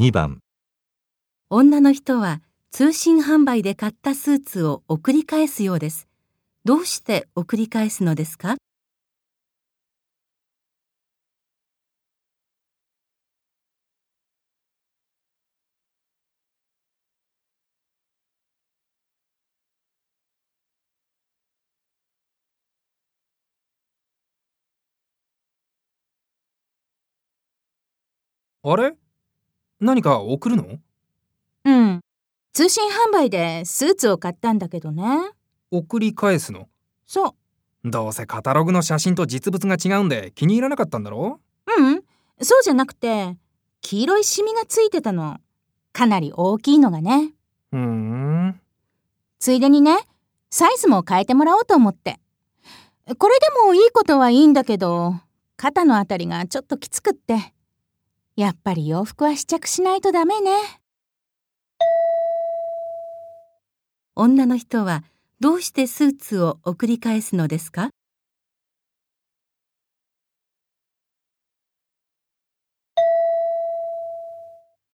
2番。女の人は通信販売で買ったスーツを送り返すようです。どうして送り返すのですか？あれ？何か送るの？うん。通信販売でスーツを買ったんだけどね。送り返すの？そう。どうせカタログの写真と実物が違うんで気に入らなかったんだろ？ううん。そうじゃなくて、黄色いシミがついてたの。かなり大きいのがね。うーん。ついでにね、サイズも変えてもらおうと思って。これでもいいことはいいんだけど、肩のあたりがちょっときつくって。やっぱり洋服は試着しないとダメね。女の人はどうしてスーツを送り返すのですか？